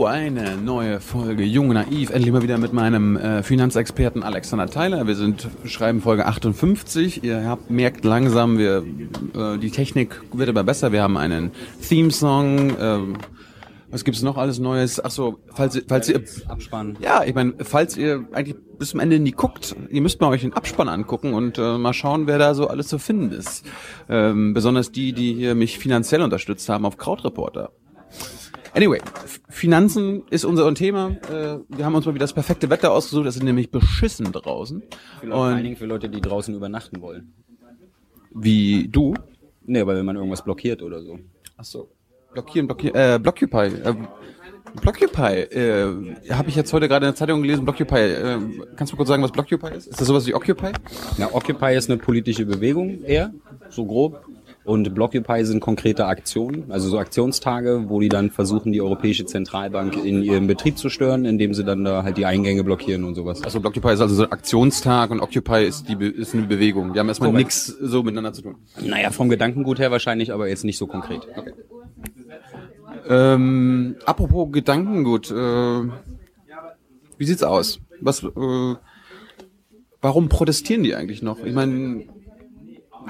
So, eine neue Folge Jung Naiv. Endlich mal wieder mit meinem äh, Finanzexperten Alexander Theiler. Wir sind schreiben Folge 58. Ihr habt merkt langsam, wir äh, die Technik wird immer besser. Wir haben einen Theme-Song. ähm, was gibt's noch alles Neues? Ach so, falls, ihr- falls ihr Abspann. ja, ich meine, falls ihr eigentlich bis zum Ende nie guckt, ihr müsst mal euch den Abspann angucken und äh, mal schauen, wer da so alles zu finden ist. Ähm, besonders die, die hier mich finanziell unterstützt haben auf Krautreporter. Anyway, Finanzen ist unser Thema. Äh, wir haben uns mal wieder das perfekte Wetter ausgesucht. Es ist nämlich beschissen draußen. Vor allen Und Dingen für Leute, die draußen übernachten wollen. wie du? Nee, aber wenn man irgendwas blockiert oder so. Ach so. Blockieren, blockieren, äh, Blockupy. Äh, Blockupy, äh, habe ich jetzt heute gerade in der Zeitung gelesen, Blockupy. Äh, kannst du kurz sagen, was Blockupy ist? Ist das sowas wie Occupy? Na, Occupy ist eine politische Bewegung eher, so grob. Und Blockupy sind konkrete Aktionen, also so Aktionstage, wo die dann versuchen, die Europäische Zentralbank in ihrem Betrieb zu stören, indem sie dann da halt die Eingänge blockieren und sowas. Also Blockupy ist also so ein Aktionstag und Occupy ist die ist eine Bewegung. Die haben erstmal nichts so miteinander zu tun. Naja, vom Gedankengut her wahrscheinlich, aber jetzt nicht so konkret. Ähm, apropos Gedankengut, äh, wie sieht's aus? Was, äh, warum protestieren die eigentlich noch? Ich meine,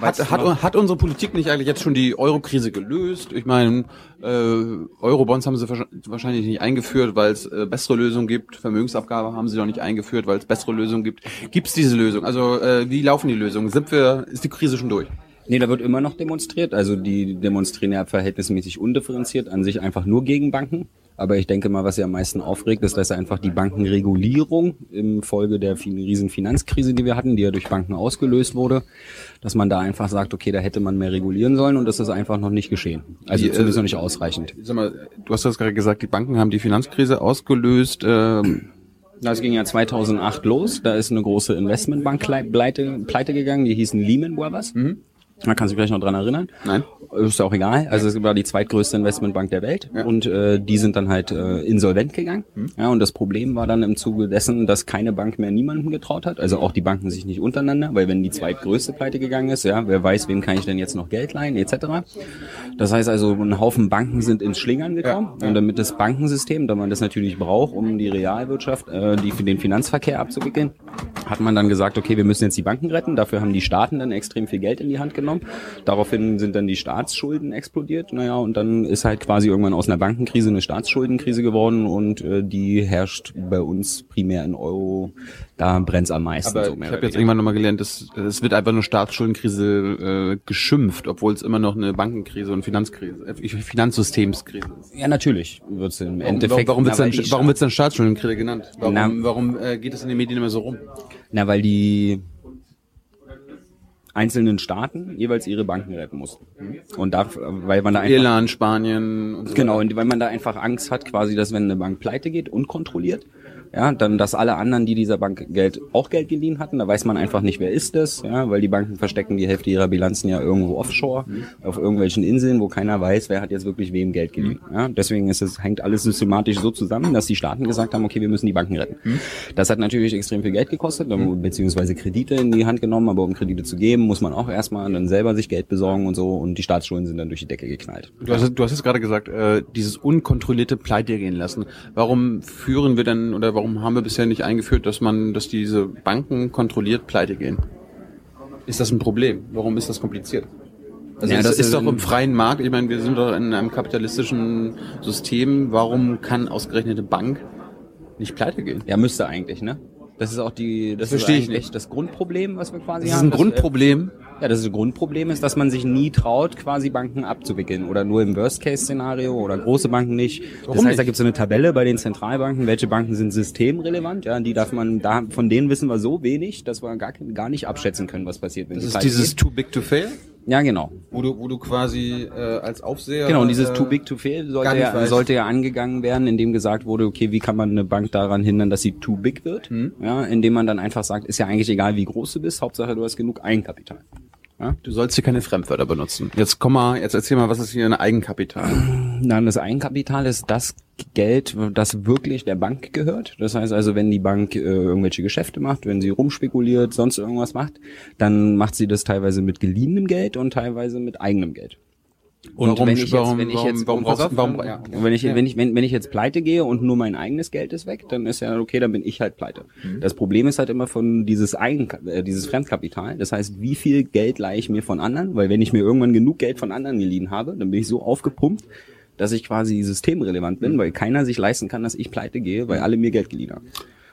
hat, hat, hat unsere Politik nicht eigentlich jetzt schon die Euro-Krise gelöst? Ich meine, äh, Eurobonds haben sie wahrsch- wahrscheinlich nicht eingeführt, weil es äh, bessere Lösungen gibt. Vermögensabgabe haben sie noch nicht eingeführt, weil es bessere Lösungen gibt. Gibt's diese Lösung? Also äh, wie laufen die Lösungen? Sind wir, ist die Krise schon durch? Nee, da wird immer noch demonstriert. Also die demonstrieren ja verhältnismäßig undifferenziert an sich einfach nur gegen Banken. Aber ich denke mal, was sie am meisten aufregt, ist, dass einfach die Bankenregulierung im Folge der riesen Finanzkrise, die wir hatten, die ja durch Banken ausgelöst wurde, dass man da einfach sagt, okay, da hätte man mehr regulieren sollen und das ist einfach noch nicht geschehen. Also Die, äh, zumindest noch nicht ausreichend. Sag mal, du hast das gerade gesagt, die Banken haben die Finanzkrise ausgelöst. Ähm, Das ging ja 2008 los. Da ist eine große Investmentbank pleite, pleite gegangen, die hießen Lehman Brothers. Man kann sich vielleicht noch dran erinnern. Nein. Ist ja auch egal. Also es war die zweitgrößte Investmentbank der Welt und äh, die sind dann halt äh, insolvent gegangen. Ja, und das Problem war dann im Zuge dessen, dass keine Bank mehr niemandem getraut hat. Also auch die Banken sich nicht untereinander, weil wenn die zweitgrößte pleite gegangen ist, ja, wer weiß, wem kann ich denn jetzt noch Geld leihen, etc. Das heißt also, ein Haufen Banken sind ins Schlingern gekommen. Und damit das Bankensystem, da man das natürlich braucht, um die Realwirtschaft, äh, die für den Finanzverkehr abzuwickeln, hat man dann gesagt, okay, wir müssen jetzt die Banken retten. Dafür haben die Staaten dann extrem viel Geld in die Hand genommen. Daraufhin sind dann die Staatsschulden explodiert. Naja, und dann ist halt quasi irgendwann aus einer Bankenkrise eine Staatsschuldenkrise geworden und äh, die herrscht bei uns primär in Euro. Da brennt's am meisten. aber so ich mehr habe oder jetzt irgendwann nochmal gelernt, dass es wird einfach nur Staatsschuldenkrise äh, geschimpft, obwohl es immer noch eine Bankenkrise und Finanzkrise, äh, Finanzsystemskrise ist. ja, natürlich wird's im Warum, Endeffekt. warum wird's na, dann, warum wird's dann Staatsschuldenkrise genannt? Warum, Na- warum äh, geht es in den Medien immer so rum? Na, weil die einzelnen Staaten jeweils ihre Banken retten mussten. Und da, weil man da einfach Irland, Spanien und so Genau, und weil man da einfach Angst hat, quasi, dass wenn eine Bank pleite geht, unkontrolliert, ja, dann, dass alle anderen, die dieser Bank Geld, auch Geld geliehen hatten, da weiß man einfach nicht, wer ist das, ja, weil die Banken verstecken die Hälfte ihrer Bilanzen ja irgendwo offshore, auf irgendwelchen Inseln, wo keiner weiß, wer hat jetzt wirklich wem Geld geliehen, ja. Deswegen ist es, hängt alles systematisch so zusammen, dass die Staaten gesagt haben, okay, wir müssen die Banken retten. Das hat natürlich extrem viel Geld gekostet, dann- beziehungsweise Kredite in die Hand genommen, aber um Kredite zu geben, muss man auch erstmal dann selber sich Geld besorgen und so, und die Staatsschulden sind dann durch die Decke geknallt. Du hast, du hast jetzt gerade gesagt, äh, dieses unkontrollierte Pleite gehen lassen. Warum führen wir denn oder warum haben wir bisher nicht eingeführt, dass man, dass diese Banken kontrolliert pleite gehen? Ist das ein Problem? Warum ist das kompliziert? Also Ja, das ist ist doch im freien Markt. Ich meine, wir sind doch in einem kapitalistischen System. Warum kann ausgerechnet eine Bank nicht pleite gehen? Ja, müsste eigentlich, ne? Das ist auch die, das, verstehe ist ich eigentlich nicht. das Grundproblem, was wir quasi Das ist haben. ein dass, Grundproblem. Ja, das Grundproblem ist, dass man sich nie traut, quasi Banken abzuwickeln oder nur im Worst-Case-Szenario oder große Banken nicht. Warum das heißt, da nicht? gibt es eine Tabelle bei den Zentralbanken, welche Banken sind systemrelevant, ja, die darf man, da, von denen wissen wir so wenig, dass wir gar, gar nicht abschätzen können, was passiert, wenn Das die ist pleite dieses gehen. Too Big to Fail, Ja, genau. wo du, wo du quasi äh, als Aufseher. Genau, und dieses äh, Too Big to Fail sollte ja, sollte ja angegangen werden, indem gesagt wurde, okay, wie kann man eine Bank daran hindern, dass sie too big wird? Hm. Ja, indem man dann einfach sagt, ist ja eigentlich egal, wie groß du bist, Hauptsache du hast genug Eigenkapital. Ja? Du sollst hier keine Fremdwörter benutzen. Jetzt komm mal, jetzt erzähl mal, was ist hier ein Eigenkapital? Dann das Eigenkapital ist das Geld, das wirklich der Bank gehört. Das heißt also, wenn die Bank äh, irgendwelche Geschäfte macht, wenn sie rumspekuliert, sonst irgendwas macht, dann macht sie das teilweise mit geliehenem Geld und teilweise mit eigenem Geld. Und warum, wenn ich jetzt, wenn ich jetzt, warum, pass brauchst, auf, warum, ja, und wenn ich, wenn ich, wenn, wenn ich jetzt pleite gehe und nur mein eigenes Geld ist weg, dann ist ja okay, dann bin ich halt pleite. Mhm. Das Problem ist halt immer von dieses Eigen, äh, dieses Fremdkapital. Das heißt, wie viel Geld leihe ich mir von anderen? Weil wenn ich mir irgendwann genug Geld von anderen geliehen habe, dann bin ich so aufgepumpt, dass ich quasi systemrelevant Mhm. bin, weil keiner sich leisten kann, dass ich pleite gehe, weil alle mir Geld geliehen haben.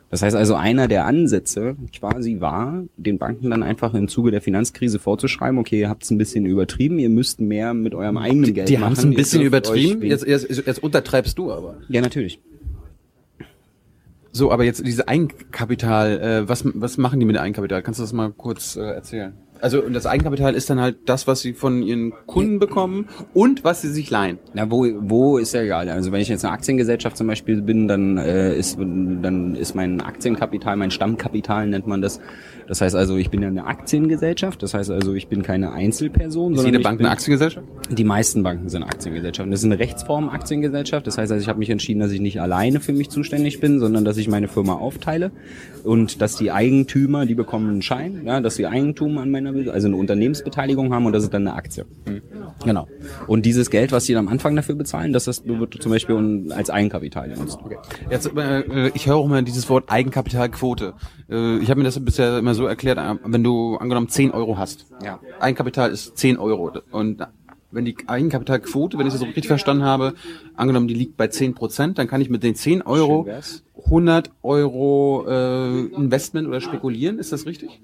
Das heißt also, einer der Ansätze quasi war, den Banken dann einfach im Zuge der Finanzkrise vorzuschreiben, okay, ihr habt es ein bisschen übertrieben, ihr müsst mehr mit eurem eigenen Geld Die machen. haben es ein bisschen übertrieben. Jetzt, jetzt, jetzt untertreibst du aber. ja, natürlich. So, aber jetzt diese Eigenkapital, äh, was, was machen die mit Eigenkapital? Kannst du das mal kurz äh, erzählen? Also und das Eigenkapital ist dann halt das, was sie von ihren Kunden bekommen und was sie sich leihen. Na, wo, wo ist ja egal. Also wenn ich jetzt eine Aktiengesellschaft zum Beispiel bin, dann äh, ist dann ist mein Aktienkapital, mein Stammkapital nennt man das. Das heißt also, ich bin ja eine Aktiengesellschaft. Das heißt also, ich bin keine Einzelperson, Ist sondern jede Bank bin, eine Aktiengesellschaft? Die meisten Banken sind Aktiengesellschaften. Das ist eine Rechtsform Aktiengesellschaft. Das heißt also, ich habe mich entschieden, dass ich nicht alleine für mich zuständig bin, sondern dass ich meine Firma aufteile und dass die Eigentümer, die bekommen einen Schein, ja, dass sie Eigentum an meiner, also eine Unternehmensbeteiligung haben und das ist dann eine Aktie. Genau. Und dieses Geld, was sie dann am Anfang dafür bezahlen, das ist, wird zum Beispiel als Eigenkapital genutzt. Jetzt, äh, ich höre auch immer dieses Wort Eigenkapitalquote. Äh, ich habe mir das bisher immer so erklärt, äh, wenn du angenommen 10 Euro hast. Ja. Eigenkapital ist 10 Euro. Und wenn die Eigenkapitalquote, wenn ich das so richtig verstanden habe, angenommen, die liegt bei 10 Prozent, dann kann ich mit den 10 Euro Schön wär's. 100 Euro äh, Investment oder spekulieren. Ist das richtig?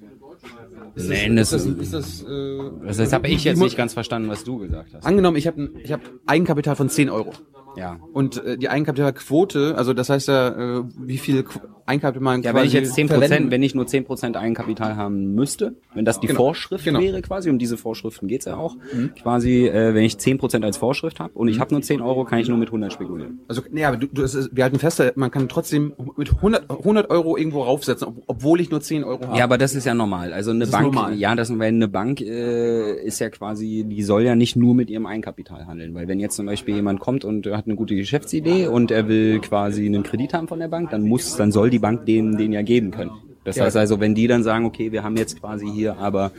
Ist Nein, das, ist ist, das, ist das, äh, das, habe ich jetzt nicht ganz verstanden, was du gesagt hast. Angenommen, ich habe ich hab Eigenkapital von 10 Euro. Ja. Und äh, die Eigenkapitalquote, also das heißt ja, äh, wie viel Qu- Eigenkapital man Ja, wenn ich jetzt 10 verwenden- Prozent, wenn ich nur 10 Prozent Eigenkapital haben müsste, wenn das die Genau. Vorschrift Genau. wäre quasi, um diese Vorschriften geht's ja auch, quasi, äh, wenn ich 10 Prozent als Vorschrift habe und ich habe nur 10 Euro, kann ich nur mit 100 spekulieren. Also, nee, aber du, du, ist, wir halten fest, man kann trotzdem mit 100, 100 Euro irgendwo raufsetzen, ob, obwohl ich nur 10 Euro habe. Ja, aber das ist ja normal. Also eine ist Bank, ja, das, weil eine Bank äh, ist ja quasi, die soll ja nicht nur mit ihrem Eigenkapital handeln, weil wenn jetzt zum Beispiel jemand kommt und hat eine gute Geschäftsidee und er will quasi einen Kredit haben von der Bank, dann muss, dann soll die Bank dem den ja geben können. Das Ja. heißt also, wenn die dann sagen, okay, wir haben jetzt quasi hier aber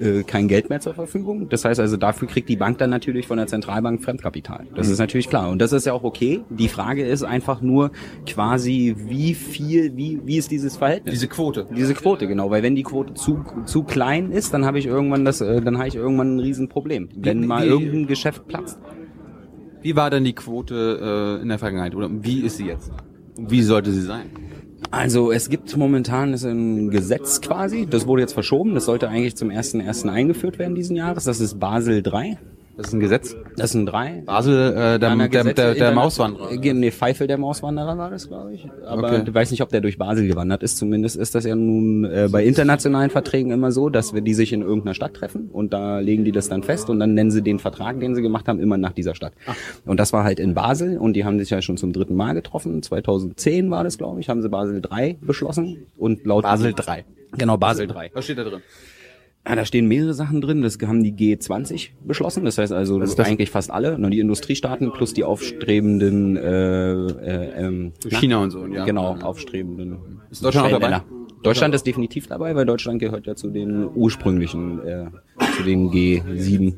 äh, kein Geld mehr zur Verfügung. Das heißt also, dafür kriegt die Bank dann natürlich von der Zentralbank Fremdkapital. Das ist natürlich klar. Und das ist ja auch okay. Die Frage ist einfach nur quasi, wie viel, wie, wie ist dieses Verhältnis? Diese Quote. Diese Quote, genau, weil wenn die Quote zu, zu klein ist, dann habe ich irgendwann das, äh, dann habe ich irgendwann ein Riesenproblem. Wenn mal irgendein Geschäft platzt. Wie war denn die Quote äh, in der Vergangenheit oder wie ist sie jetzt? Wie sollte sie sein? Also es gibt momentan ist ein Gesetz quasi, das wurde jetzt verschoben, das sollte eigentlich zum 1.1. eingeführt werden diesen Jahres, das ist Basel 3. Das ist ein Gesetz. Das sind drei. Basel, äh, der, der, Gesetze- der, der Interna- Mauswanderer. Äh, Nee, Pfeifel der Mauswanderer war das, glaube ich. Aber Okay. ich weiß nicht, ob der durch Basel gewandert ist. Zumindest ist das ja nun äh, bei internationalen Verträgen immer so, dass wir die sich in irgendeiner Stadt treffen und da legen die das dann fest und dann nennen sie den Vertrag, den sie gemacht haben, immer nach dieser Stadt. Und das war halt in Basel und die haben sich ja schon zum dritten Mal getroffen. 2010 war das, glaube ich, haben sie Basel 3 beschlossen und laut Basel 3. Genau, Basel 3. Was steht da drin? Ja, da stehen mehrere Sachen drin. Das haben die G20 beschlossen. Das heißt also, das eigentlich fast alle, nur die Industriestaaten plus die aufstrebenden äh, äh, ähm, na, China und so, ja. Genau, aufstrebenden. Ist Deutschland auch dabei? Deutschland ist definitiv dabei, weil Deutschland gehört ja zu den ursprünglichen, äh, zu den G7.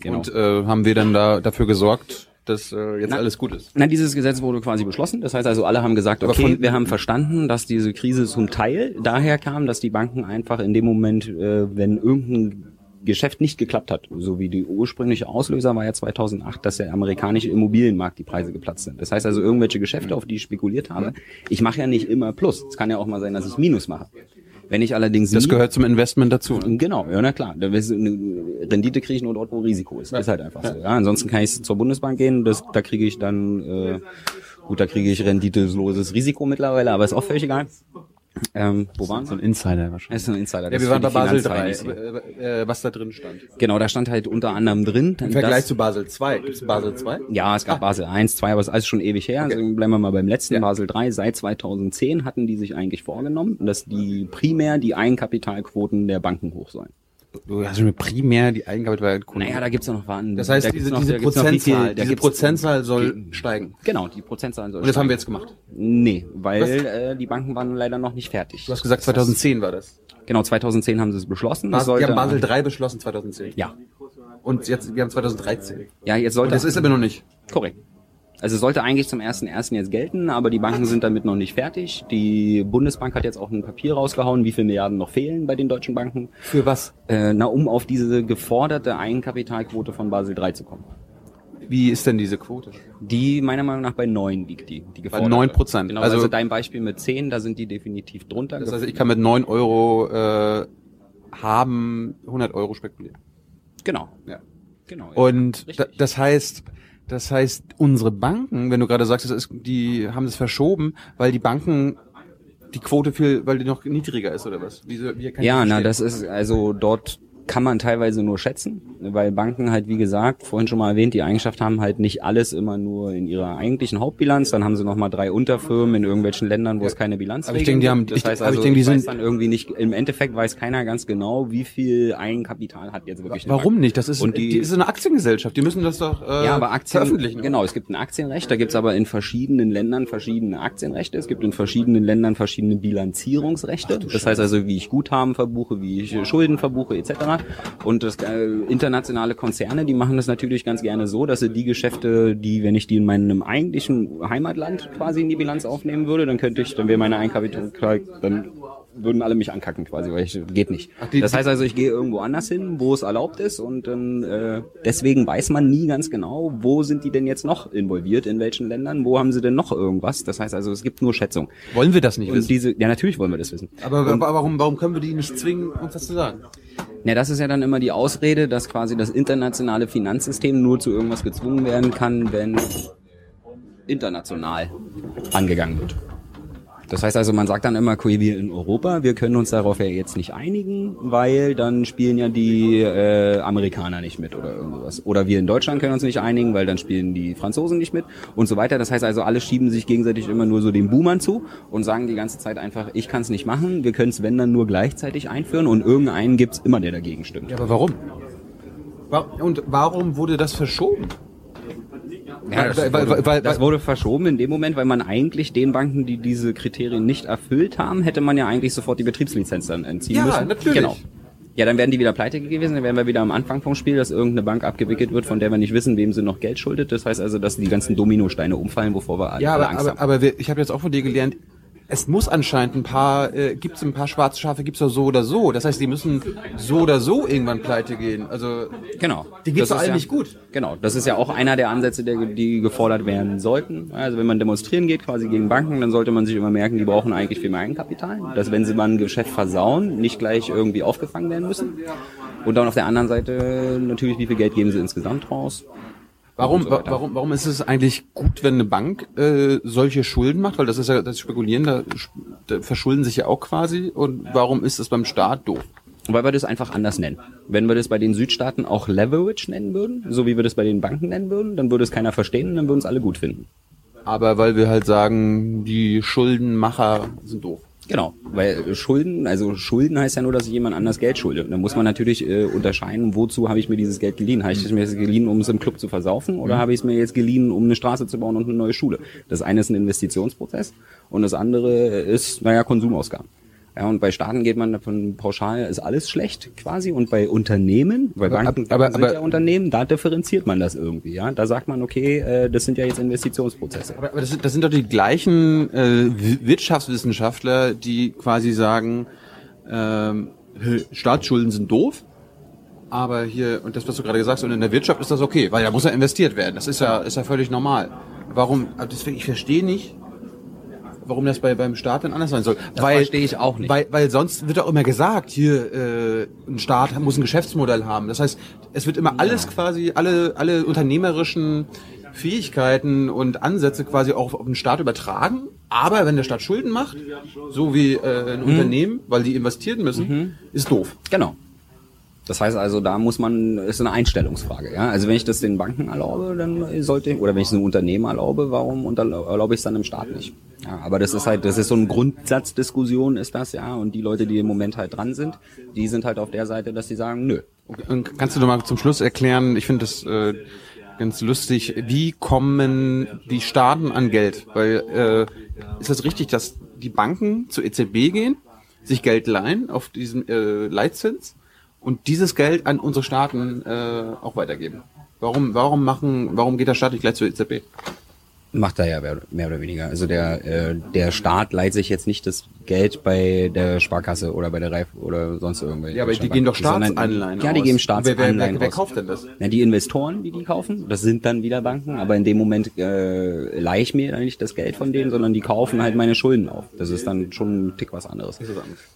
Genau. Und äh, haben wir dann da dafür gesorgt, dass äh, jetzt alles gut ist? Na, dieses Gesetz wurde quasi beschlossen. Das heißt also, alle haben gesagt, okay, von- wir haben verstanden, dass diese Krise zum Teil daher kam, dass die Banken einfach in dem Moment, äh, wenn irgendein Geschäft nicht geklappt hat, so wie die ursprüngliche Auslöser war ja 2008, dass der amerikanische Immobilienmarkt die Preise geplatzt sind. Das heißt also, irgendwelche Geschäfte, auf die ich spekuliert habe, ich mache ja nicht immer Plus. Es kann ja auch mal sein, dass ich Minus mache. Wenn ich allerdings Das gehört zum Investment dazu. ne? Genau, ja, na klar. Rendite kriege ich nur dort, wo Risiko ist. Ist halt einfach so. Ja, ansonsten kann ich zur Bundesbank gehen, das, da kriege ich dann, äh, gut, da kriege ich renditeloses Risiko mittlerweile, aber ist auch völlig egal. Ähm, wo waren So ein Insider wahrscheinlich. Das ist ein Insider. Ja, wir waren bei Basel Finanzvereine 3, nicht so. äh, äh, was da drin stand. Genau, da stand halt unter anderem drin. Im Vergleich zu Basel 2. Gibt es Basel 2? Ja, es gab Basel 1, 2, aber es ist alles schon ewig her. Also bleiben wir mal beim letzten, Basel 3. Seit 2010 hatten die sich eigentlich vorgenommen, dass die primär die Eigenkapitalquoten der Banken hoch sollen. Du hast mir primär die Eigenkapitalquote. Naja, da gibt's ja noch Waren. das heißt, da diese, noch, diese Prozentzahl, da diese Prozentzahl soll steigen. Genau, die Prozentzahlen sollen Und das haben wir steigen. jetzt gemacht. Nee, weil äh, die Banken waren leider noch nicht fertig. Du hast gesagt, 2010 war das. Genau, 2010 haben sie es beschlossen. Bas Das sollte, die haben Basel 3 beschlossen 2010. Ja. Und jetzt, wir haben 2013. Ja, jetzt Und sollte das ist aber noch nicht. Korrekt. Also es sollte eigentlich zum 1.1. jetzt gelten, aber die Banken sind damit noch nicht fertig. Die Bundesbank hat jetzt auch ein Papier rausgehauen, wie viele Milliarden noch fehlen bei den deutschen Banken. Für was? Äh, na, um auf diese geforderte Eigenkapitalquote von Basel III zu kommen. Wie ist denn diese Quote? Die meiner Meinung nach bei 9 liegt die. die geforderte. 9%. Genau, Also- also, dein Beispiel mit 10, da sind die definitiv drunter. Das heißt, ich kann mit 9 Euro äh, haben 100 Euro spekulieren. genau. Ja. genau Und Richtig. da, das heißt, das heißt, unsere Banken, wenn du gerade sagst, das ist, die haben es verschoben, weil die Banken die Quote viel, weil die noch niedriger ist oder was? Wie ich Ja, na, das ist, also dort kann man teilweise nur schätzen, weil Banken halt, wie gesagt, vorhin schon mal erwähnt, die Eigenschaft haben halt nicht alles immer nur in ihrer eigentlichen Hauptbilanz, dann haben sie nochmal drei Unterfirmen in irgendwelchen Ländern, wo es keine Bilanz Aber ich denke, die haben- Das ich- heißt also, ich denke, die sind- dann irgendwie nicht, im Endeffekt weiß keiner ganz genau, wie viel Eigenkapital hat jetzt wirklich Warum nicht? Das ist, Und die- die, ist eine Aktiengesellschaft. Die müssen das doch äh, Ja, aber Aktien, veröffentlichen. genau, es gibt ein Aktienrecht, da gibt's aber in verschiedenen Ländern verschiedene Aktienrechte, es gibt in verschiedenen Ländern verschiedene Bilanzierungsrechte, das heißt also, wie ich Guthaben verbuche, wie ich Schulden verbuche, etc. Und das, äh, internationale Konzerne, die machen das natürlich ganz gerne so, dass sie die Geschäfte, die, wenn ich die in meinem eigentlichen Heimatland quasi in die Bilanz aufnehmen würde, dann könnte ich, dann wäre meine Eigenkapital, dann würden alle mich ankacken quasi, weil ich geht nicht. das heißt also, ich gehe irgendwo anders hin, wo es erlaubt ist und dann äh, deswegen weiß man nie ganz genau, wo sind die denn jetzt noch involviert, in welchen Ländern, wo haben sie denn noch irgendwas. Das heißt also, es gibt nur Schätzung. Wollen wir das nicht Und wissen? diese, ja natürlich wollen wir das wissen. Aber, aber warum, warum können wir die nicht zwingen, uns das zu sagen? Ja, das ist ja dann immer die Ausrede, dass quasi das internationale Finanzsystem nur zu irgendwas gezwungen werden kann, wenn international angegangen wird. Das heißt also, man sagt dann immer, okay, wir in Europa, wir können uns darauf ja jetzt nicht einigen, weil dann spielen ja die äh, Amerikaner nicht mit oder irgendwas. Oder wir in Deutschland können uns nicht einigen, weil dann spielen die Franzosen nicht mit und so weiter. Das heißt also, alle schieben sich gegenseitig immer nur so den Boomern zu und sagen die ganze Zeit einfach, ich kann es nicht machen, wir können es, wenn dann nur gleichzeitig einführen und irgendeinen gibt's immer, der dagegen stimmt. Ja, aber warum? Wa- Und warum wurde das verschoben? Ja, das, Weil- wurde, weil- das weil- wurde verschoben in dem Moment, weil man eigentlich den Banken, die diese Kriterien nicht erfüllt haben, hätte man ja eigentlich sofort die Betriebslizenz dann entziehen Ja, müssen. natürlich. Genau. Ja, dann wären die wieder pleite gewesen, dann wären wir wieder am Anfang vom Spiel, dass irgendeine Bank abgewickelt wird, von der wir nicht wissen, wem sie noch Geld schuldet. Das heißt also, dass die ganzen Dominosteine umfallen, wovor wir alle Ja, aber, Angst aber, haben. aber wir, ich habe jetzt auch von dir gelernt, es muss anscheinend ein paar, äh, gibt es ein paar schwarze Schafe, gibt es so oder so. Das heißt, die müssen so oder so irgendwann pleite gehen. Also Genau. Die doch ist allen ja, nicht gut. Genau. Das ist ja auch einer der Ansätze, der, die gefordert werden sollten. Also wenn man demonstrieren geht, quasi gegen Banken, dann sollte man sich immer merken, die brauchen eigentlich viel mehr Eigenkapital. Dass wenn sie mal ein Geschäft versauen, nicht gleich irgendwie aufgefangen werden müssen. Und dann auf der anderen Seite natürlich, wie viel Geld geben sie insgesamt raus. Warum, so warum, warum ist es eigentlich gut, wenn eine Bank äh, solche Schulden macht? Weil das ist ja das Spekulieren, da, da verschulden sich ja auch quasi. Und warum ist das beim Staat doof? Weil wir das einfach anders nennen. Wenn wir das bei den Südstaaten auch Leverage nennen würden, so wie wir das bei den Banken nennen würden, dann würde es keiner verstehen und dann würden es alle gut finden. Aber weil wir halt sagen, die Schuldenmacher sind doof. Genau, weil Schulden, also Schulden heißt ja nur, dass ich jemand anders Geld schulde. Und dann muss man natürlich äh, unterscheiden, wozu habe ich mir dieses Geld geliehen? Habe ich es mir jetzt geliehen, um es im Club zu versaufen oder habe ich es mir jetzt geliehen, um eine Straße zu bauen und eine neue Schule? Das eine ist ein Investitionsprozess und das andere ist, naja, Konsumausgaben. Ja, und bei Staaten geht man davon pauschal, ist alles schlecht quasi. Und bei Unternehmen, bei Aber- Banken aber- sind aber- ja Unternehmen, da differenziert man das irgendwie. Ja, Da sagt man, okay, äh, das sind ja jetzt Investitionsprozesse. Aber, aber das, sind, das sind doch die gleichen äh, Wirtschaftswissenschaftler, die quasi sagen, ähm, Staatsschulden sind doof, aber hier, und das, was du gerade gesagt hast, und in der Wirtschaft ist das okay, weil da muss ja investiert werden. Das ist ja, ist ja völlig normal. Warum, aber deswegen, ich verstehe nicht, warum das bei, beim Staat dann anders sein soll. Das verstehe ich auch nicht. Weil, weil sonst wird auch immer gesagt, hier, äh, ein Staat muss ein Geschäftsmodell haben. Das heißt, es wird immer alles quasi, alle, alle unternehmerischen Fähigkeiten und Ansätze quasi auch auf den Staat übertragen. Aber wenn der Staat Schulden macht, so wie äh, ein Unternehmen, weil die investieren müssen, ist doof. Genau. Das heißt also, da muss man, ist eine Einstellungsfrage. Ja? Also wenn ich das den Banken erlaube, dann sollte ich, oder wenn ich es einem Unternehmen erlaube, warum erlaube ich es dann im Staat nicht? Ja, aber das ist halt, das ist so eine Grundsatzdiskussion, ist das ja. Und die Leute, die im Moment halt dran sind, die sind halt auf der Seite, dass sie sagen, nö. Und kannst du noch mal zum Schluss erklären, ich finde das äh, ganz lustig, wie kommen die Staaten an Geld? Weil äh, ist das richtig, dass die Banken zur EZB gehen, sich Geld leihen auf diesen äh, Leitzins und dieses Geld an unsere Staaten äh, auch weitergeben. Warum, warum machen, warum geht der Staat nicht gleich zur EZB? Macht er ja mehr oder weniger. Also der, äh, der Staat leiht sich jetzt nicht das Geld bei der Sparkasse oder bei der Reif oder sonst irgendwelche. Ja, aber die geben doch Staatsanleihen Ja, die geben Staatsanleihen wer, wer, wer, wer kauft denn das? Na, die Investoren, die die kaufen, das sind dann wieder Banken, aber in dem Moment äh, leihe ich mir nicht das Geld von denen, sondern die kaufen halt meine Schulden auf. Das ist dann schon ein Tick was anderes.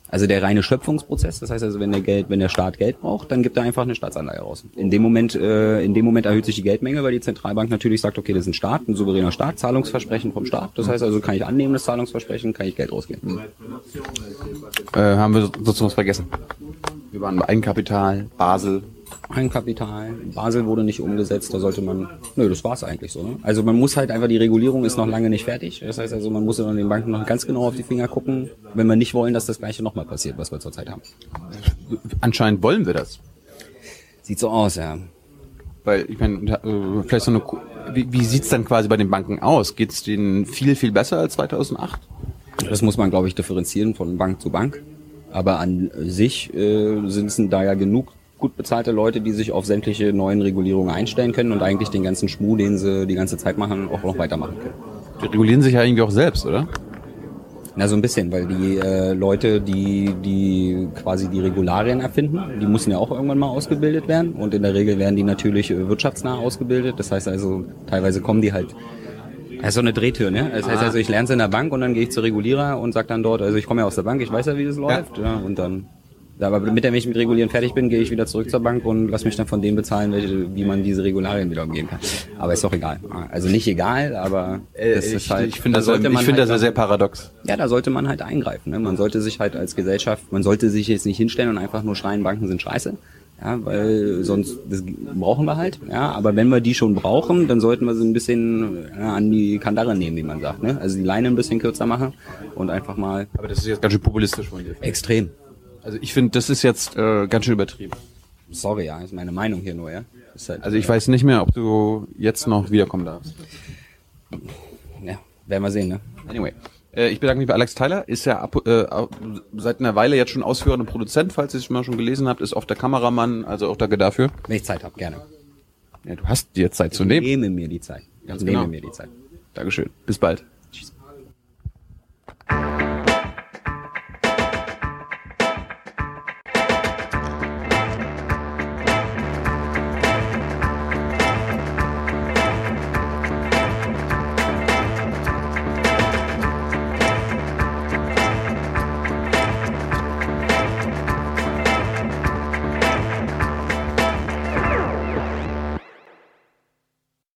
Also der reine Schöpfungsprozess, das heißt also, wenn der Geld, wenn der Staat Geld braucht, dann gibt er einfach eine Staatsanleihe raus. In dem Moment, äh, in dem Moment erhöht sich die Geldmenge, weil die Zentralbank natürlich sagt, okay, das ist ein Staat, ein souveräner Staat Staat, Zahlungsversprechen vom Staat. Das heißt also, kann ich annehmen, das Zahlungsversprechen, kann ich Geld rausgeben. Äh, haben wir sozusagen was vergessen? Wir waren bei Eigenkapital, Basel. Eigenkapital, Basel wurde nicht umgesetzt, da sollte man, nö, das war's eigentlich so. Ne? Also man muss halt einfach, die Regulierung ist noch lange nicht fertig. Das heißt also, man muss dann den Banken noch ganz genau auf die Finger gucken, wenn wir nicht wollen, dass das Gleiche nochmal passiert, was wir zurzeit haben. Anscheinend wollen wir das. Sieht so aus, ja. Weil, ich meine, äh, vielleicht so eine, wie, wie sieht's dann quasi bei den Banken aus? Geht's denen viel, viel besser als 2008? Das muss man, glaube ich, differenzieren von Bank zu Bank. Aber an sich äh, sind es da ja genug gut bezahlte Leute, die sich auf sämtliche neuen Regulierungen einstellen können und eigentlich den ganzen Schmuh, den sie die ganze Zeit machen, auch noch weitermachen können. Die regulieren sich ja irgendwie auch selbst, oder? Na, so ein bisschen, weil die äh, Leute, die, die quasi die Regularien erfinden, die müssen ja auch irgendwann mal ausgebildet werden. Und in der Regel werden die natürlich äh, wirtschaftsnah ausgebildet. Das heißt also, teilweise kommen die halt das ist so eine Drehtür, ne? Das heißt ah. also, ich lerne es in der Bank und dann gehe ich zur Regulierer und sag dann dort, also ich komme ja aus der Bank, ich weiß ja, wie das läuft, ja und dann aber mit der, wenn ich mit Regulieren fertig bin, gehe ich wieder zurück zur Bank und lass mich dann von denen bezahlen, welche, wie man diese Regularien wieder umgehen kann. Aber ist doch egal. Also nicht egal, aber äh, das ich, ist halt. Ich finde das, ich halt das sehr paradox. Ja, da sollte man halt eingreifen. Ne? Man sollte sich halt als Gesellschaft, man sollte sich jetzt nicht hinstellen und einfach nur schreien, Banken sind scheiße. Ja, weil sonst das brauchen wir halt. Ja, aber wenn wir die schon brauchen, dann sollten wir sie ein bisschen ja, an die Kandare nehmen, wie man sagt. Ne? Also die Leine ein bisschen kürzer machen und einfach mal. Aber das ist jetzt ganz schön populistisch von dir. Extrem. Also ich finde, das ist jetzt äh, ganz schön übertrieben. Sorry, ja, ist meine Meinung hier nur, ja. Halt, also ich weiß nicht mehr, ob du jetzt noch wiederkommen darfst. Ja, werden wir sehen, ne? Anyway. Äh, ich bedanke mich bei Alex Tyler, ist ja ab, äh, seit einer Weile jetzt schon ausführender Produzent, falls ihr es mal schon gelesen habt, ist oft der Kameramann, also auch danke dafür. Wenn ich Zeit habe, gerne. Ja, du hast dir Zeit zu nehmen. Ich nehme mir die Zeit. Ganz ich nehme genau. mir die Zeit. Dankeschön. Bis bald.